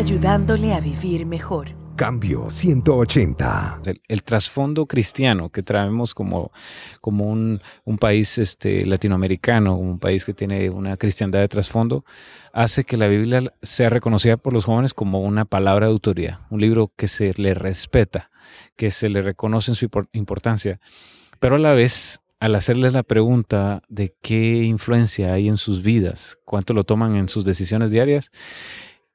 ayudándole a vivir mejor. Cambio 180. El, trasfondo cristiano que traemos como, como un, país este, latinoamericano, un país que tiene una cristiandad de trasfondo, hace que la Biblia sea reconocida por los jóvenes como una palabra de autoridad, un libro que se le respeta, que se le reconoce en su importancia, pero a la vez al hacerles la pregunta de qué influencia hay en sus vidas, cuánto lo toman en sus decisiones diarias,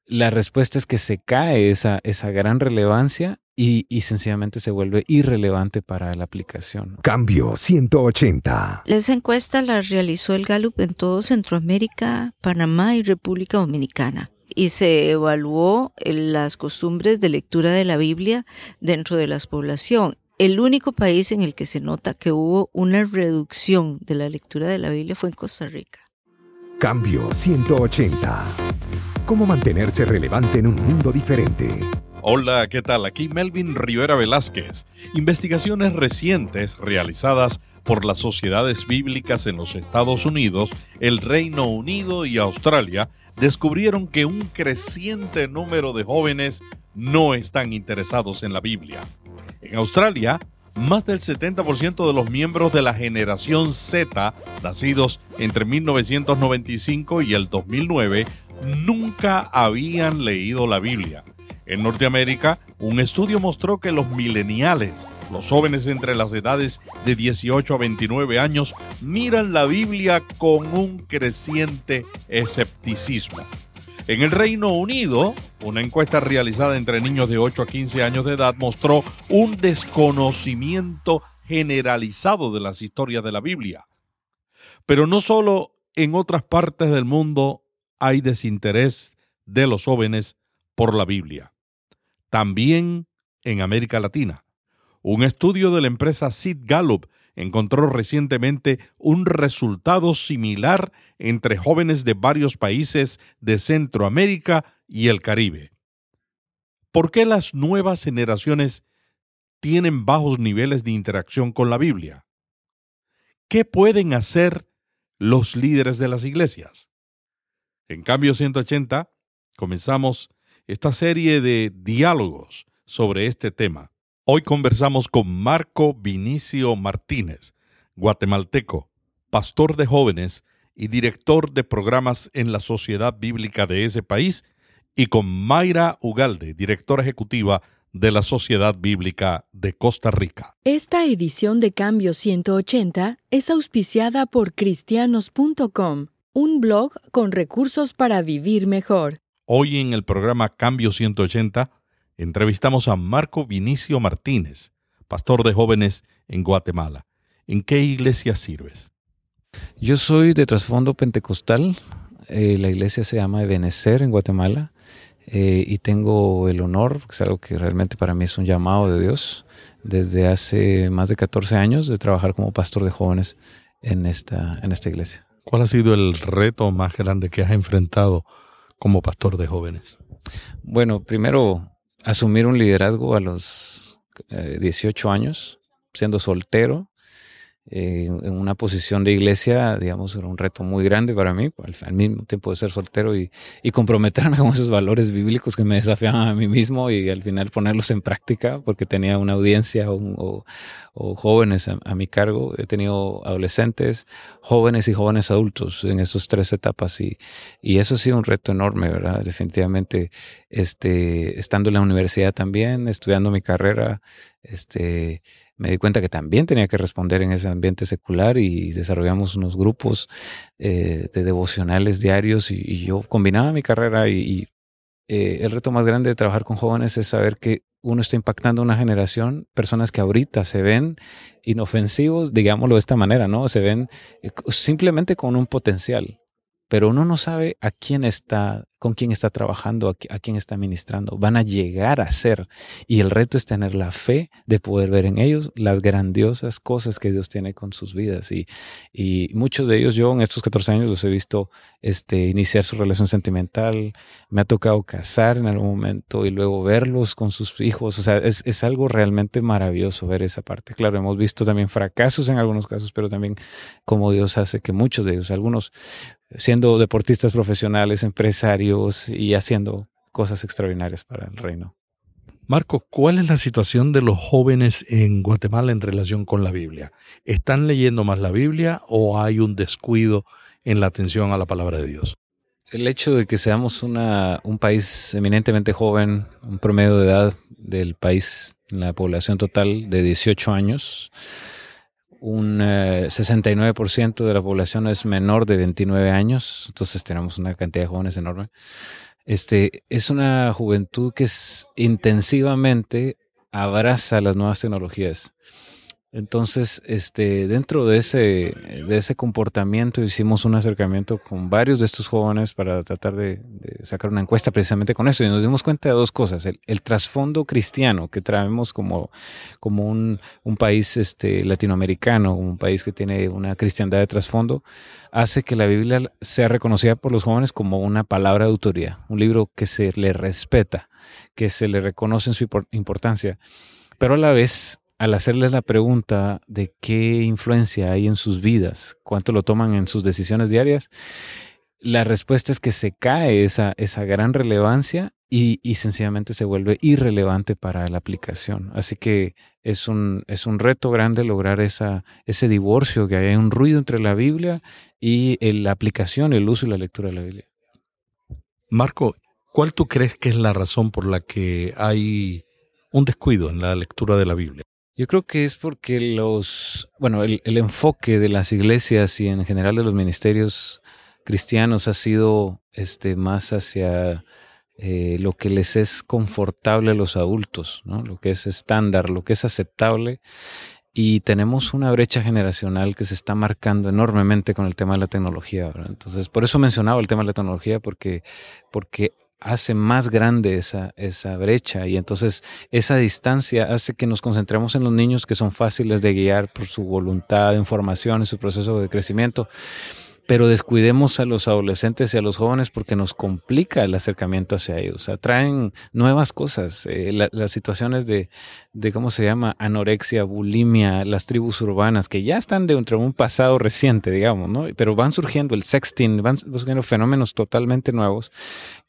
la respuesta es que se cae esa, esa gran relevancia y, sencillamente se vuelve irrelevante para la aplicación. Cambio 180. Esa encuesta la realizó el Gallup en todo Centroamérica, Panamá y República Dominicana y se evaluó las costumbres de lectura de la Biblia dentro de la población. El único país en el que se nota que hubo una reducción de la lectura de la Biblia fue en Costa Rica. Cambio 180. ¿Cómo mantenerse relevante en un mundo diferente? Hola, ¿qué tal? Aquí Melvin Rivera Velázquez. Investigaciones recientes realizadas por las sociedades bíblicas en los Estados Unidos, el Reino Unido y Australia descubrieron que un creciente número de jóvenes no están interesados en la Biblia. En Australia, más del 70% de los miembros de la generación Z, nacidos entre 1995 y el 2009, nunca habían leído la Biblia. En Norteamérica, un estudio mostró que los mileniales, los jóvenes entre las edades de 18 a 29 años, miran la Biblia con un creciente escepticismo. En el Reino Unido, una encuesta realizada entre niños de 8 a 15 años de edad mostró un desconocimiento generalizado de las historias de la Biblia. Pero no solo en otras partes del mundo hay desinterés de los jóvenes por la Biblia. También en América Latina. Un estudio de la empresa Sid Gallup encontró recientemente un resultado similar entre jóvenes de varios países de Centroamérica y el Caribe. ¿Por qué las nuevas generaciones tienen bajos niveles de interacción con la Biblia? ¿Qué pueden hacer los líderes de las iglesias? En cambio 180 comenzamos esta serie de diálogos sobre este tema. Hoy conversamos con Marco Vinicio Martínez, guatemalteco, pastor de jóvenes y director de programas en la Sociedad Bíblica de ese país, y con Mayra Ugalde, directora ejecutiva de la Sociedad Bíblica de Costa Rica. Esta edición de Cambio 180 es auspiciada por cristianos.com, un blog con recursos para vivir mejor. Hoy en el programa Cambio 180 entrevistamos a Marco Vinicio Martínez, pastor de jóvenes en Guatemala. ¿En qué iglesia sirves? Yo soy de trasfondo pentecostal. Eh, la iglesia se llama Ebenecer en Guatemala. Eh, y tengo el honor, que es algo que realmente para mí es un llamado de Dios, desde hace más de 14 años de trabajar como pastor de jóvenes en esta, en esta iglesia. ¿Cuál ha sido el reto más grande que has enfrentado como pastor de jóvenes? Bueno, primero asumir un liderazgo a los 18 eh, años, siendo soltero, eh, en una posición de iglesia, digamos, era un reto muy grande para mí, al, mismo tiempo de ser soltero y, comprometerme con esos valores bíblicos que me desafiaban a mí mismo y al final ponerlos en práctica porque tenía una audiencia o, jóvenes a, mi cargo. He tenido adolescentes, jóvenes y jóvenes adultos en esas tres etapas y, y eso ha sido un reto enorme, ¿verdad? Definitivamente, este, estando en la universidad también, estudiando mi carrera, este, me di cuenta que también tenía que responder en ese ambiente secular y desarrollamos unos grupos eh, de devocionales diarios y, yo combinaba mi carrera y, eh, el reto más grande de trabajar con jóvenes es saber que uno está impactando una generación, personas que ahorita se ven inofensivos, digámoslo de esta manera, ¿no? Se ven eh, simplemente con un potencial, pero uno no sabe a quién está con quién está trabajando, a, quién está ministrando. Van a llegar a ser. Y el reto es tener la fe de poder ver en ellos las grandiosas cosas que Dios tiene con sus vidas. Y, muchos de ellos, yo en estos 14 años los he visto este, iniciar su relación sentimental. Me ha tocado casar en algún momento y luego verlos con sus hijos. O sea, es, es algo realmente maravilloso ver esa parte. Claro, hemos visto también fracasos en algunos casos, pero también cómo Dios hace que muchos de ellos, algunos siendo deportistas profesionales, empresarios y haciendo cosas extraordinarias para el reino. Marco, ¿cuál es la situación de los jóvenes en Guatemala en relación con la Biblia? ¿Están leyendo más la Biblia o hay un descuido en la atención a la palabra de Dios? El hecho de que seamos una, un país eminentemente joven, un promedio de edad del país, en la población total de 18 años, un 69% eh, de la población es menor de 29 años, entonces tenemos una cantidad de jóvenes enorme. Este, es una juventud que es, intensivamente abraza las nuevas tecnologías. Entonces, este, dentro de ese, de ese comportamiento hicimos un acercamiento con varios de estos jóvenes para tratar de, sacar una encuesta precisamente con eso y nos dimos cuenta de dos cosas. El, trasfondo cristiano que traemos como, como un, un, país este, latinoamericano, un país que tiene una cristiandad de trasfondo, hace que la Biblia sea reconocida por los jóvenes como una palabra de autoridad, un libro que se le respeta, que se le reconoce en su importancia, pero a la vez al hacerles la pregunta de qué influencia hay en sus vidas, cuánto lo toman en sus decisiones diarias, la respuesta es que se cae esa, esa gran relevancia y, sencillamente se vuelve irrelevante para la aplicación. Así que es un, es un reto grande lograr esa, ese divorcio, que haya un ruido entre la Biblia y la aplicación, el uso y la lectura de la Biblia. Marco, ¿cuál tú crees que es la razón por la que hay un descuido en la lectura de la Biblia? Yo creo que es porque los, bueno, el, enfoque de las iglesias y en general de los ministerios cristianos ha sido este, más hacia eh, lo que les es confortable a los adultos, ¿no? lo que es estándar, lo que es aceptable. Y tenemos una brecha generacional que se está marcando enormemente con el tema de la tecnología. Entonces, por eso mencionaba el tema de la tecnología, porque, porque hace más grande esa, esa brecha y entonces esa distancia hace que nos concentremos en los niños que son fáciles de guiar por su voluntad de información y su proceso de crecimiento pero descuidemos a los adolescentes y a los jóvenes porque nos complica el acercamiento hacia ellos. O sea, traen nuevas cosas. Eh, las situaciones de, de, ¿cómo se llama? Anorexia, bulimia, las tribus urbanas, que ya están dentro de un pasado reciente, digamos, ¿no? Pero van surgiendo el sexting, van surgiendo fenómenos totalmente nuevos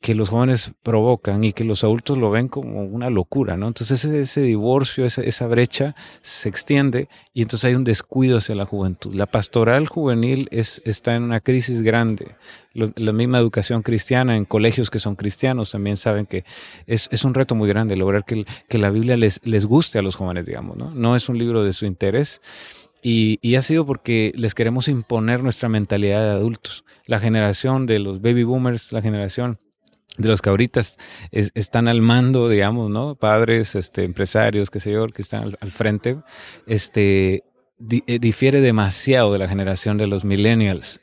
que los jóvenes provocan y que los adultos lo ven como una locura, ¿no? Entonces ese, ese divorcio, esa, esa brecha se extiende y entonces hay un descuido hacia la juventud. La pastoral juvenil es, está en una crisis grande. la misma educación cristiana en colegios que son cristianos también saben que es, un reto muy grande lograr que, que, la Biblia les, les guste a los jóvenes, digamos, ¿no? No es un libro de su interés. Y, y, ha sido porque les queremos imponer nuestra mentalidad de adultos. La generación de los baby boomers, la generación de los que ahorita están al mando, digamos, ¿no? Padres, este, empresarios, qué sé yo, que están al, frente, este, eh, difiere demasiado de la generación de los millennials.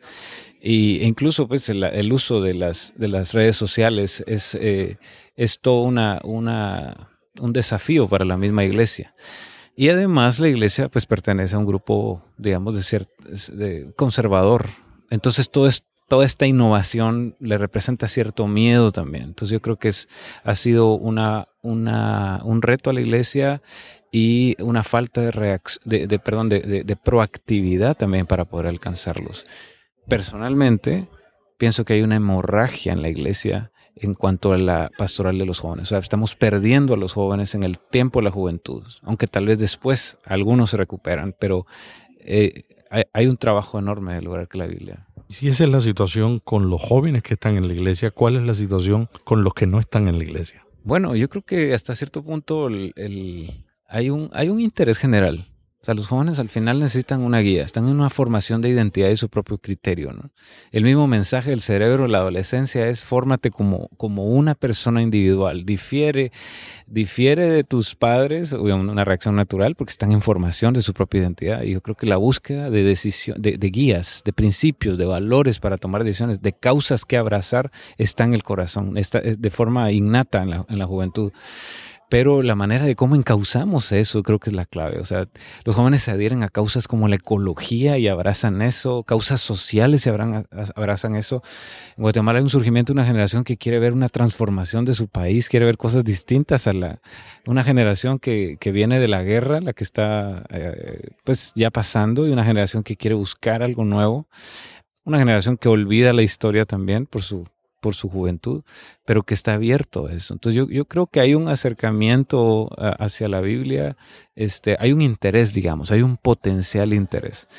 Y, incluso pues el, uso de las, de las redes sociales es, eh, es todo una, una, un desafío para la misma iglesia. Y además la iglesia pues pertenece a un grupo, digamos, de, de conservador. Entonces todo, es, toda esta innovación le representa cierto miedo también. Entonces yo creo que es, ha sido una, una, un reto a la iglesia y una falta de, de, perdón, de, proactividad también para poder alcanzarlos. Personalmente, pienso que hay una hemorragia en la iglesia en cuanto a la pastoral de los jóvenes. O sea, estamos perdiendo a los jóvenes en el tiempo de la juventud, aunque tal vez después algunos se recuperan, pero eh, hay, un trabajo enorme de lograr que la Biblia. Si esa es la situación con los jóvenes que están en la iglesia, ¿cuál es la situación con los que no están en la iglesia? Bueno, yo creo que hasta cierto punto el, hay un, hay un interés general. O sea, los jóvenes al final necesitan una guía, están en una formación de identidad y su propio criterio. El mismo mensaje del cerebro de la adolescencia es fórmate como, como una persona individual. Difiere, difiere de tus padres, una reacción natural, porque están en formación de su propia identidad. Y yo creo que la búsqueda de, decisión, de, guías, de principios, de valores para tomar decisiones, de causas que abrazar, está en el corazón, está de forma innata en la, en la juventud pero la manera de cómo encauzamos eso creo que es la clave. O sea, los jóvenes se adhieren a causas como la ecología y abrazan eso, causas sociales y abrazan eso. En Guatemala hay un surgimiento de una generación que quiere ver una transformación de su país, quiere ver cosas distintas a la, una generación que, que viene de la guerra, la que está eh, pues ya pasando, y una generación que quiere buscar algo nuevo, una generación que olvida la historia también por su por su juventud, pero que está abierto a eso. Entonces yo, yo creo que hay un acercamiento hacia la Biblia, este, hay un interés, digamos, hay un potencial interés,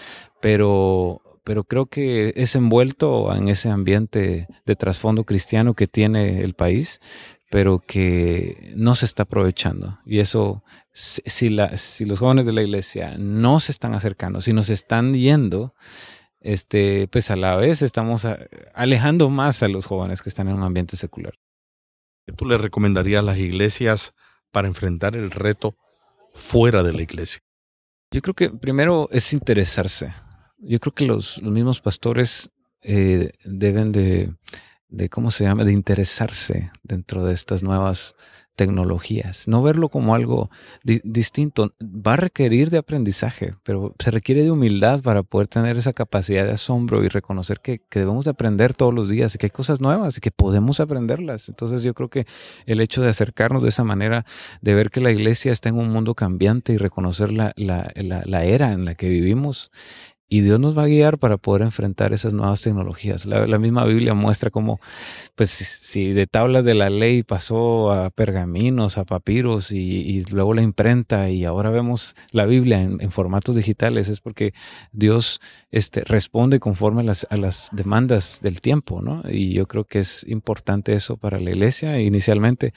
pero, pero creo que es envuelto en ese ambiente de trasfondo cristiano que tiene el país, pero que no se está aprovechando. Y eso, si, la, si los jóvenes de la iglesia no se están acercando, si nos están yendo, este, pues a la vez estamos alejando más a los jóvenes que están en un ambiente secular. ¿Qué tú le recomendarías a las iglesias para enfrentar el reto fuera de la iglesia? Yo creo que primero es interesarse. Yo creo que los, mismos pastores eh, deben de de cómo se llama, de interesarse dentro de estas nuevas tecnologías, no verlo como algo distinto. Va a requerir de aprendizaje, pero se requiere de humildad para poder tener esa capacidad de asombro y reconocer que, que, debemos de aprender todos los días y que hay cosas nuevas y que podemos aprenderlas. Entonces yo creo que el hecho de acercarnos de esa manera, de ver que la iglesia está en un mundo cambiante y reconocer la, la, la, la era en la que vivimos y Dios nos va a guiar para poder enfrentar esas nuevas tecnologías. La, misma Biblia muestra cómo, pues, si de tablas de la ley pasó a pergaminos, a papiros y, luego la imprenta y ahora vemos la Biblia en, formatos digitales, es porque Dios este, responde conforme a las, a las demandas del tiempo, ¿no? Y yo creo que es importante eso para la iglesia inicialmente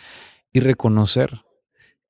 y reconocer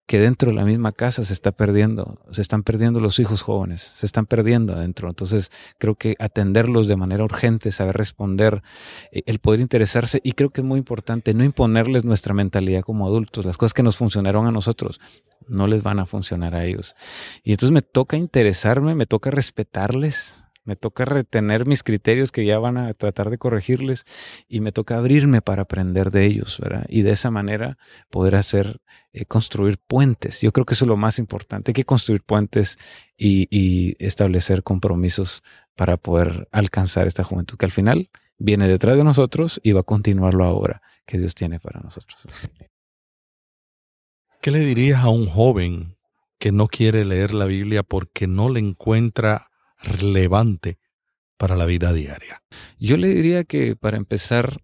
que dentro de la misma casa se está perdiendo, se están perdiendo los hijos jóvenes, se están perdiendo adentro. Entonces creo que atenderlos de manera urgente, saber responder, eh, el poder interesarse y creo que es muy importante no imponerles nuestra mentalidad como adultos, las cosas que nos funcionaron a nosotros no les van a funcionar a ellos. Y entonces me toca interesarme, me toca respetarles, me toca retener mis criterios que ya van a tratar de corregirles y me toca abrirme para aprender de ellos, ¿verdad? Y de esa manera poder hacer, eh, construir puentes. Yo creo que eso es lo más importante, hay que construir puentes y, y establecer compromisos para poder alcanzar esta juventud que al final viene detrás de nosotros y va a continuarlo ahora que Dios tiene para nosotros. ¿Qué le dirías a un joven que no quiere leer la Biblia porque no le encuentra relevante para la vida diaria? Yo le diría que para empezar,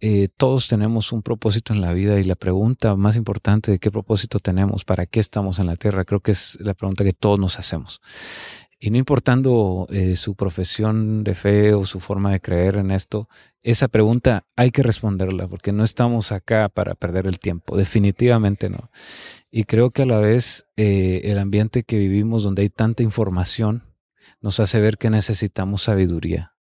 eh, todos tenemos un propósito en la vida y la pregunta más importante de qué propósito tenemos, para qué estamos en la tierra, creo que es la pregunta que todos nos hacemos. Y no importando eh, su profesión de fe o su forma de creer en esto, esa pregunta hay que responderla porque no estamos acá para perder el tiempo, definitivamente no. Y creo que a la vez eh, el ambiente que vivimos donde hay tanta información, nos hace ver que necesitamos sabiduría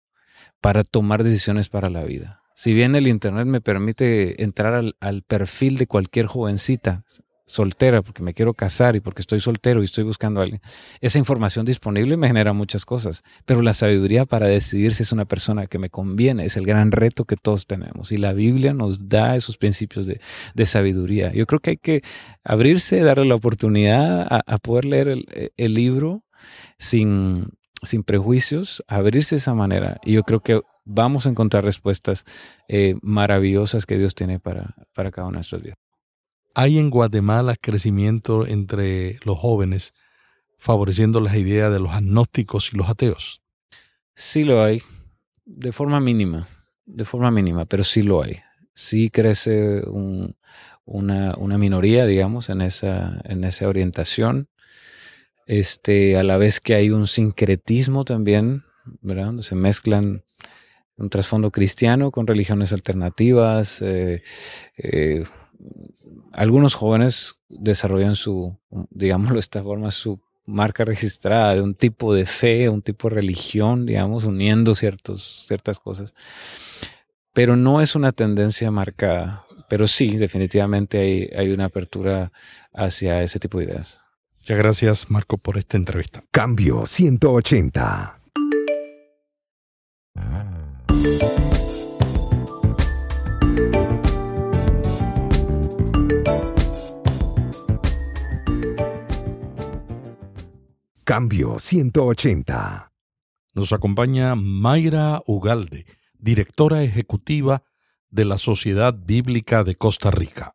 para tomar decisiones para la vida. Si bien el Internet me permite entrar al, perfil de cualquier jovencita soltera, porque me quiero casar y porque estoy soltero y estoy buscando a alguien, esa información disponible me genera muchas cosas, pero la sabiduría para decidir si es una persona que me conviene es el gran reto que todos tenemos y la Biblia nos da esos principios de, sabiduría. Yo creo que hay que abrirse, darle la oportunidad a, poder leer el, el libro sin, sin prejuicios, abrirse de esa manera. Y yo creo que vamos a encontrar respuestas eh, maravillosas que Dios tiene para, para cada una de nuestras vidas. ¿Hay en Guatemala crecimiento entre los jóvenes favoreciendo las ideas de los agnósticos y los ateos? Sí lo hay, de forma mínima, de forma mínima, pero sí lo hay. Sí crece una, una, minoría, digamos, en esa, en esa orientación este, a la vez que hay un sincretismo también, ¿verdad? Se mezclan un trasfondo cristiano con religiones alternativas. Eh, eh, algunos jóvenes desarrollan su, digámoslo de esta forma, su marca registrada de un tipo de fe, un tipo de religión, digamos, uniendo ciertas cosas. Pero no es una tendencia marcada. Pero sí, definitivamente hay, hay una apertura hacia ese tipo de ideas. Muchas gracias, Marco, por esta entrevista. Cambio 180. Cambio 180. Nos acompaña Mayra Ugalde, directora ejecutiva de la Sociedad Bíblica de Costa Rica.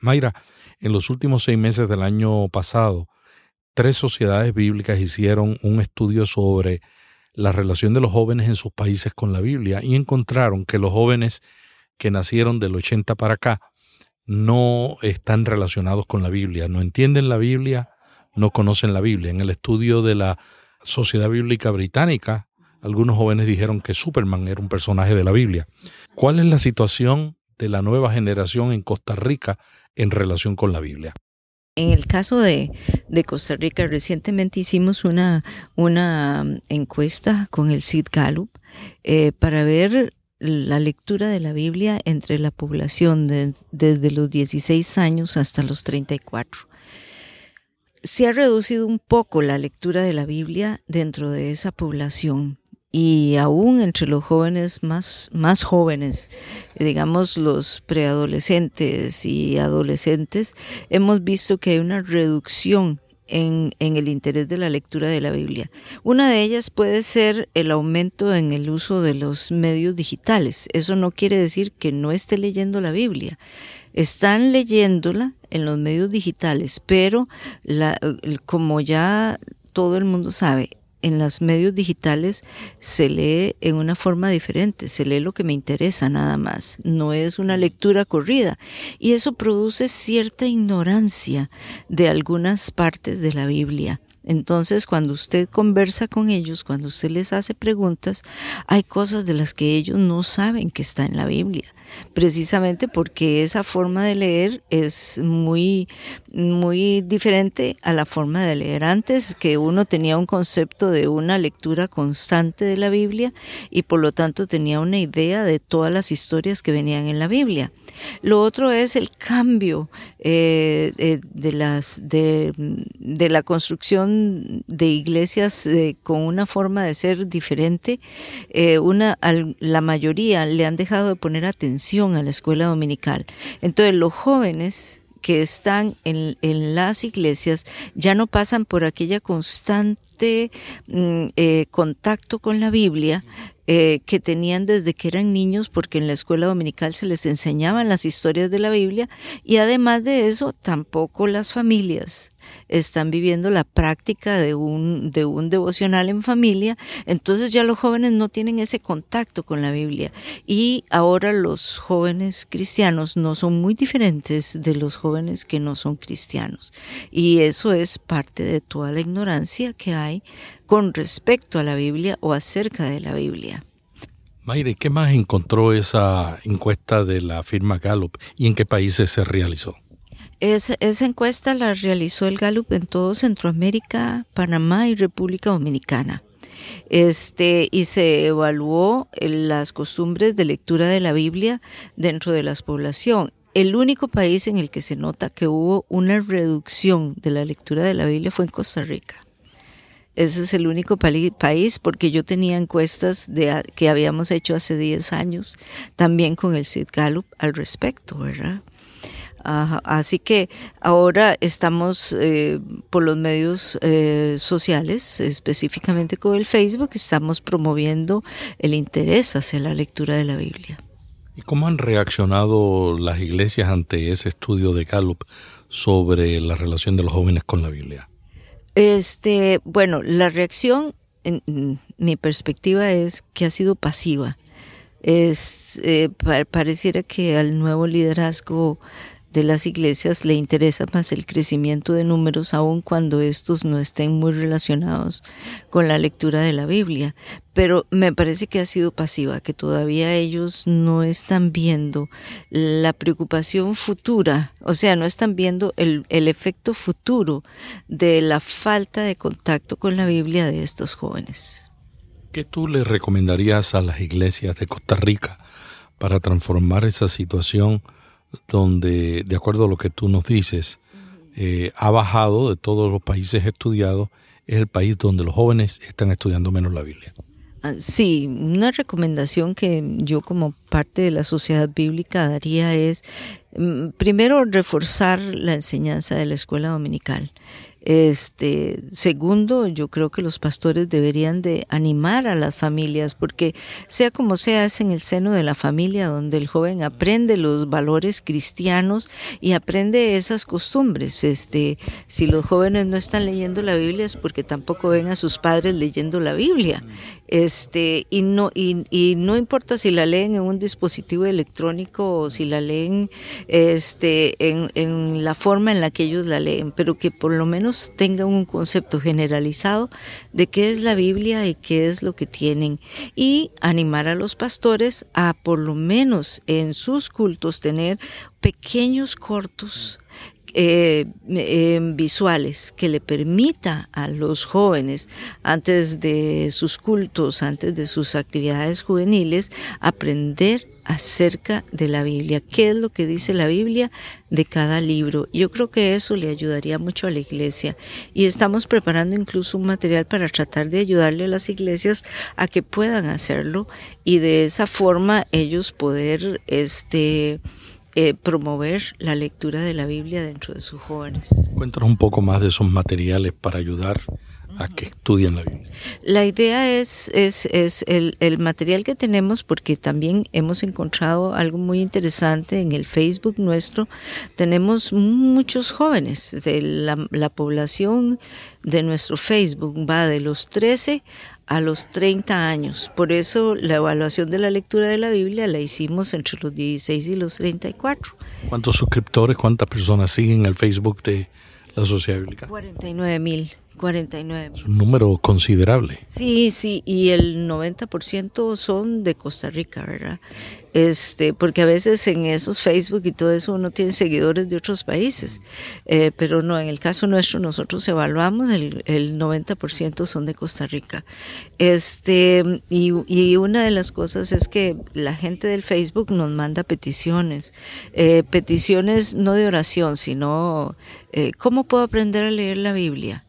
Mayra, en los últimos seis meses del año pasado, tres sociedades bíblicas hicieron un estudio sobre la relación de los jóvenes en sus países con la Biblia y encontraron que los jóvenes que nacieron del 80 para acá no están relacionados con la Biblia, no entienden la Biblia, no conocen la Biblia. En el estudio de la Sociedad Bíblica Británica, algunos jóvenes dijeron que Superman era un personaje de la Biblia. ¿Cuál es la situación de la nueva generación en Costa Rica en relación con la Biblia? En el caso de, Costa Rica, recientemente hicimos una, una encuesta con el Sid Gallup eh, para ver la lectura de la Biblia entre la población desde los 16 años hasta los 34. Se ha reducido un poco la lectura de la Biblia dentro de esa población y aún entre los jóvenes más, más jóvenes, digamos los preadolescentes y adolescentes, hemos visto que hay una reducción en, en, el interés de la lectura de la Biblia. Una de ellas puede ser el aumento en el uso de los medios digitales. Eso no quiere decir que no esté leyendo la Biblia. Están leyéndola en los medios digitales, pero la, como ya todo el mundo sabe, en los medios digitales se lee en una forma diferente, se lee lo que me interesa nada más, no es una lectura corrida. Y eso produce cierta ignorancia de algunas partes de la Biblia. Entonces, cuando usted conversa con ellos, cuando usted les hace preguntas, hay cosas de las que ellos no saben que está en la Biblia precisamente porque esa forma de leer es muy, muy diferente a la forma de leer antes, que uno tenía un concepto de una lectura constante de la Biblia y por lo tanto tenía una idea de todas las historias que venían en la Biblia. Lo otro es el cambio eh, de, las, de, de, la construcción de iglesias eh, con una forma de ser diferente. Eh, una, la mayoría le han dejado de poner atención a la escuela dominical. Entonces los jóvenes que están en, las iglesias ya no pasan por aquella constante mm, eh, contacto con la Biblia eh, que tenían desde que eran niños, porque en la escuela dominical se les enseñaban las historias de la Biblia y además de eso tampoco las familias están viviendo la práctica de un, de un devocional en familia, entonces ya los jóvenes no tienen ese contacto con la Biblia. Y ahora los jóvenes cristianos no son muy diferentes de los jóvenes que no son cristianos. Y eso es parte de toda la ignorancia que hay con respecto a la Biblia o acerca de la Biblia. Mayre, ¿qué más encontró esa encuesta de la firma Gallup y en qué países se realizó? Esa encuesta la realizó el Gallup en todo Centroamérica, Panamá y República Dominicana. Este, y se evaluó las costumbres de lectura de la Biblia dentro de la población. El único país en el que se nota que hubo una reducción de la lectura de la Biblia fue en Costa Rica. Ese es el único país porque yo tenía encuestas de, que habíamos hecho hace 10 años también con el Sid Gallup al respecto, ¿verdad? Así que ahora estamos eh, por los medios eh, sociales, específicamente con el Facebook, estamos promoviendo el interés hacia la lectura de la Biblia. ¿Y cómo han reaccionado las iglesias ante ese estudio de Gallup sobre la relación de los jóvenes con la Biblia? Este, bueno, la reacción, en, mi perspectiva es que ha sido pasiva. Es eh, pareciera que al nuevo liderazgo de las iglesias le interesa más el crecimiento de números, aun cuando estos no estén muy relacionados con la lectura de la Biblia. Pero me parece que ha sido pasiva, que todavía ellos no están viendo la preocupación futura, o sea, no están viendo el, el efecto futuro de la falta de contacto con la Biblia de estos jóvenes. ¿Qué tú le recomendarías a las iglesias de Costa Rica para transformar esa situación? Donde, de acuerdo a lo que tú nos dices, eh, ha bajado de todos los países estudiados, es el país donde los jóvenes están estudiando menos la Biblia. Ah, sí, una recomendación que yo como parte de la sociedad bíblica daría es, mm, primero, reforzar la enseñanza de la escuela dominical. Este, segundo, yo creo que los pastores deberían de animar a las familias, porque sea como sea, es en el seno de la familia donde el joven aprende los valores cristianos y aprende esas costumbres. Este, si los jóvenes no están leyendo la Biblia es porque tampoco ven a sus padres leyendo la Biblia. Este, y no, y, no importa si la leen en un dispositivo electrónico o si la leen este, en, en la forma en la que ellos la leen, pero que por lo menos tengan un concepto generalizado de qué es la Biblia y qué es lo que tienen. Y animar a los pastores a por lo menos en sus cultos tener pequeños cortos eh, eh, visuales que le permita a los jóvenes antes de sus cultos, antes de sus actividades juveniles, aprender acerca de la Biblia, qué es lo que dice la Biblia de cada libro. Yo creo que eso le ayudaría mucho a la iglesia y estamos preparando incluso un material para tratar de ayudarle a las iglesias a que puedan hacerlo y de esa forma ellos poder este eh, promover la lectura de la Biblia dentro de sus jóvenes. Cuéntanos un poco más de esos materiales para ayudar a que estudien la Biblia. La idea es, es, es el, el, material que tenemos, porque también hemos encontrado algo muy interesante en el Facebook nuestro. Tenemos muchos jóvenes, de la, la población de nuestro Facebook va de los 13 a los 30 años. Por eso la evaluación de la lectura de la Biblia la hicimos entre los 16 y los 34. ¿Cuántos suscriptores, cuántas personas siguen el Facebook de la Sociedad Bíblica? 49 mil. 49. Es un número considerable. Sí, sí, y el 90% son de Costa Rica, ¿verdad? Este, porque a veces en esos Facebook y todo eso uno tiene seguidores de otros países, eh, pero no, en el caso nuestro nosotros evaluamos, el, el 90% son de Costa Rica. Este, y, y, una de las cosas es que la gente del Facebook nos manda peticiones, eh, peticiones no de oración, sino, eh, ¿cómo puedo aprender a leer la Biblia?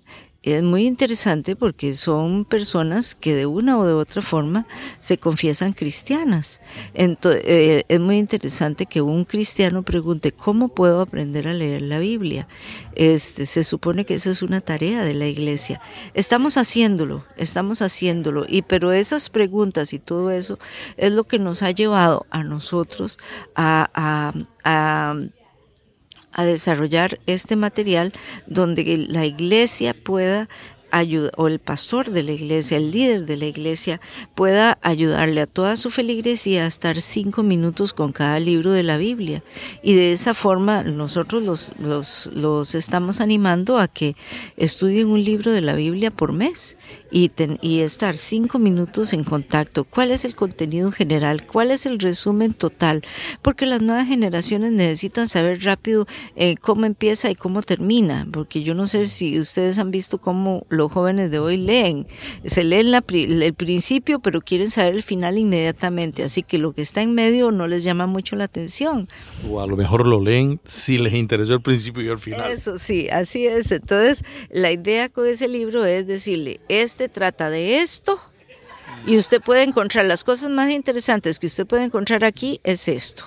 Es muy interesante porque son personas que de una o de otra forma se confiesan cristianas. Entonces, eh, es muy interesante que un cristiano pregunte cómo puedo aprender a leer la Biblia. Este, se supone que esa es una tarea de la iglesia. Estamos haciéndolo, estamos haciéndolo, y pero esas preguntas y todo eso es lo que nos ha llevado a nosotros a, a, a a desarrollar este material donde la iglesia pueda o el pastor de la iglesia, el líder de la iglesia, pueda ayudarle a toda su feligresía a estar cinco minutos con cada libro de la Biblia. Y de esa forma nosotros los, los, los estamos animando a que estudien un libro de la Biblia por mes y, ten, y estar cinco minutos en contacto. ¿Cuál es el contenido general? ¿Cuál es el resumen total? Porque las nuevas generaciones necesitan saber rápido eh, cómo empieza y cómo termina, porque yo no sé si ustedes han visto cómo los jóvenes de hoy leen. Se leen la, el principio, pero quieren saber el final inmediatamente, así que lo que está en medio no les llama mucho la atención. O a lo mejor lo leen si les interesó el principio y el final. Eso sí, así es. Entonces, la idea con ese libro es decirle, este trata de esto, y usted puede encontrar las cosas más interesantes que usted puede encontrar aquí es esto.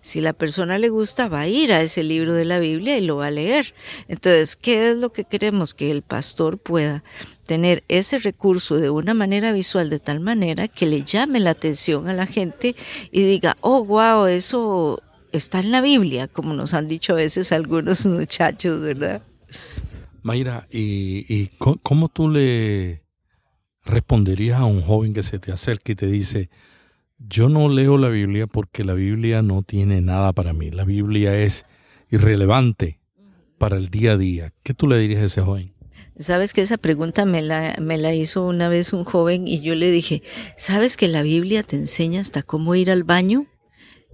Si la persona le gusta, va a ir a ese libro de la Biblia y lo va a leer. Entonces, ¿qué es lo que queremos? Que el pastor pueda tener ese recurso de una manera visual, de tal manera que le llame la atención a la gente y diga, oh, wow, eso está en la Biblia, como nos han dicho a veces algunos muchachos, ¿verdad? Mayra, ¿y, y cómo tú le responderías a un joven que se te acerca y te dice, yo no leo la Biblia porque la Biblia no tiene nada para mí, la Biblia es irrelevante para el día a día? ¿Qué tú le dirías a ese joven? Sabes que esa pregunta me la, me la hizo una vez un joven y yo le dije, ¿sabes que la Biblia te enseña hasta cómo ir al baño?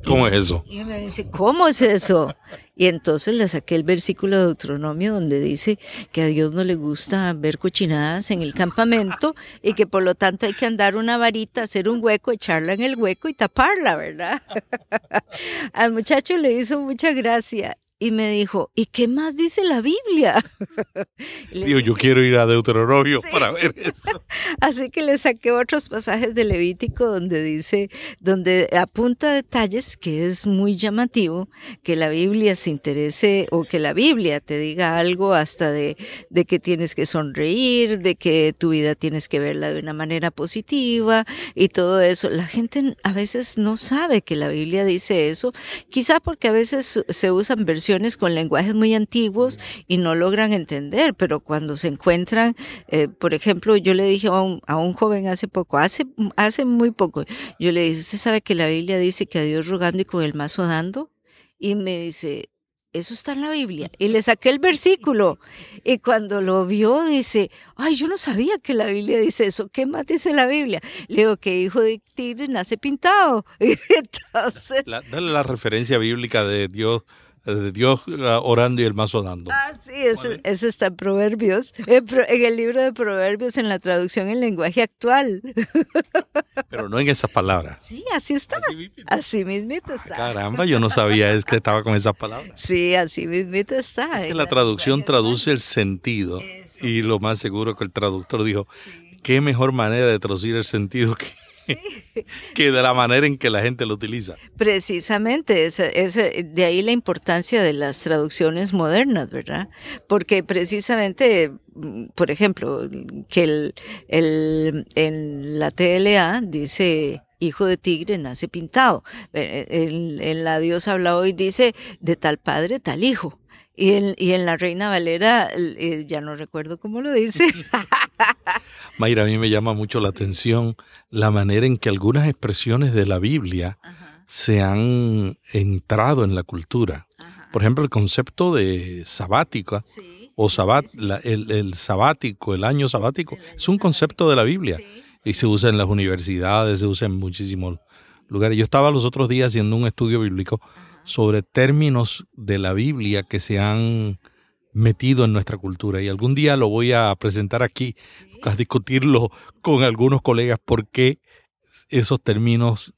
¿Cómo es eso? Y me dice, ¿cómo es eso? Y entonces le saqué el versículo de Deuteronomio donde dice que a Dios no le gusta ver cochinadas en el campamento y que por lo tanto hay que andar una varita, hacer un hueco, echarla en el hueco y taparla, ¿verdad? Al muchacho le hizo mucha gracia y me dijo, ¿y qué más dice la Biblia? Digo, yo quiero ir a Deuteronomio para ver eso. Así que le saqué otros pasajes de Levítico donde dice, donde apunta detalles que es muy llamativo, que la Biblia se interese o que la Biblia te diga algo hasta de, de que tienes que sonreír, de que tu vida tienes que verla de una manera positiva y todo eso. La gente a veces no sabe que la Biblia dice eso, quizá porque a veces se usan versiones con lenguajes muy antiguos y no logran entender, pero cuando se encuentran, eh, por ejemplo, yo le dije a un, a un, joven hace poco, hace, hace muy poco, yo le dije, ¿usted sabe que la Biblia dice que a Dios rogando y con el mazo dando? Y me dice, eso está en la Biblia. Y le saqué el versículo. Y cuando lo vio, dice, ay, yo no sabía que la Biblia dice eso. ¿Qué más dice la Biblia? Le digo que hijo de tigre nace pintado. Entonces... dale la referencia bíblica de Dios de Dios ah, orando y el mazo dando. Ah, sí, eso, está en Proverbios, en, el libro de Proverbios, en la traducción en lenguaje actual. Pero no en esas palabras. Sí, así está. Así mismito, está. Ah, caramba, yo no sabía es que estaba con esas palabras. Sí, así mismito está. que la traducción traduce el sentido y lo más seguro que el traductor dijo, qué mejor manera de traducir el sentido que que de la manera en que la gente lo utiliza. Precisamente, es, de ahí la importancia de las traducciones modernas, ¿verdad? Porque precisamente, por ejemplo, que el, el, en la TLA dice hijo de tigre nace pintado. En, en la Dios habla hoy dice de tal padre, tal hijo. Y en, y en la Reina Valera, ya no recuerdo cómo lo dice. Mayra, a mí me llama mucho la atención la manera en que algunas expresiones de la Biblia se han entrado en la cultura. Por ejemplo, el concepto de sabática o sabat, el, sabático, el año sabático, es un concepto de la Biblia y se usa en las universidades, se usa en muchísimos lugares. Yo estaba los otros días haciendo un estudio bíblico sobre términos de la Biblia que se han metido en nuestra cultura. Y algún día lo voy a presentar aquí, a discutirlo con algunos colegas por qué esos términos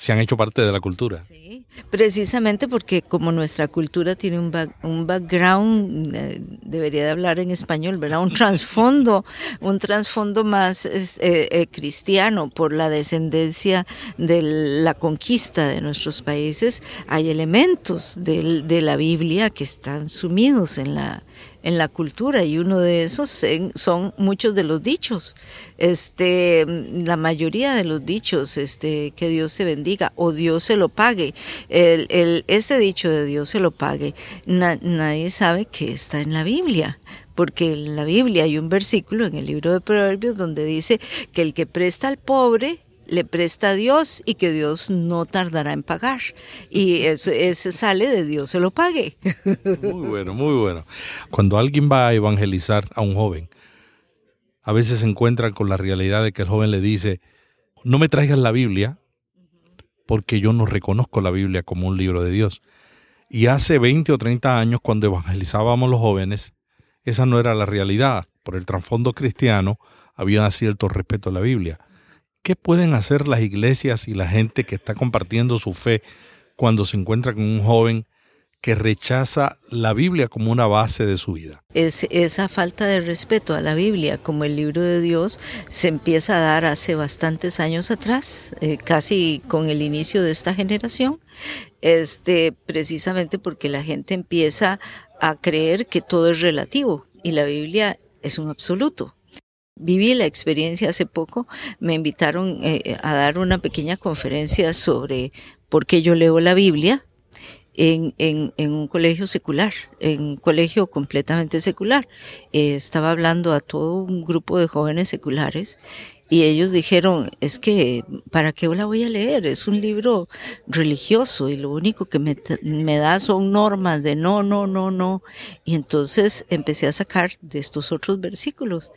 se han hecho parte de la cultura. Sí, precisamente porque como nuestra cultura tiene un, un background, eh, debería de hablar en español, ¿verdad? Un trasfondo, un trasfondo más eh, eh, cristiano por la descendencia de la conquista de nuestros países, hay elementos de la Biblia que están sumidos en la en la cultura y uno de esos son muchos de los dichos. Este, la mayoría de los dichos, este, que Dios te bendiga o Dios se lo pague. El, el, este dicho de Dios se lo pague, nadie sabe que está en la Biblia porque en la Biblia hay un versículo en el libro de Proverbios donde dice que el que presta al pobre le presta a Dios y que Dios no tardará en pagar. Y eso, sale de Dios se lo pague. Muy bueno, muy bueno. Cuando alguien va a evangelizar a un joven, a veces se encuentran con la realidad de que el joven le dice, no me traigas la Biblia porque yo no reconozco la Biblia como un libro de Dios. Y hace 20 o 30 años, cuando evangelizábamos los jóvenes, esa no era la realidad. Por el trasfondo cristiano había cierto respeto a la Biblia. ¿Qué pueden hacer las iglesias y la gente que está compartiendo su fe cuando se encuentra con un joven que rechaza la Biblia como una base de su vida. Es, esa falta de respeto a la Biblia como el libro de Dios se empieza a dar hace bastantes años atrás, eh, casi con el inicio de esta generación, este, precisamente porque la gente empieza a creer que todo es relativo y la Biblia es un absoluto viví la experiencia hace poco, me invitaron eh, a dar una pequeña conferencia sobre por qué yo leo la Biblia en, un colegio secular, en un colegio completamente secular. Eh, estaba hablando a todo un grupo de jóvenes seculares y ellos dijeron, es que, ¿para qué la voy a leer? Es un libro religioso y lo único que me, me, da son normas de no, no, no, no. Y entonces empecé a sacar de estos otros versículos.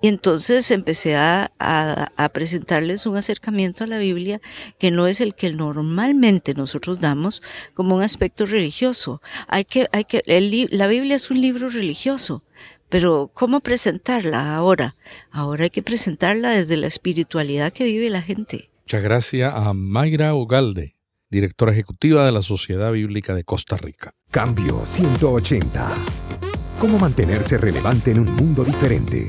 Y entonces empecé a, a, a presentarles un acercamiento a la Biblia que no es el que normalmente nosotros damos como un aspecto religioso. Hay que, hay que, el, la Biblia es un libro religioso, pero ¿cómo presentarla ahora? Ahora hay que presentarla desde la espiritualidad que vive la gente. Muchas gracias a Mayra Ogalde, directora ejecutiva de la Sociedad Bíblica de Costa Rica. Cambio 180. ¿Cómo mantenerse relevante en un mundo diferente?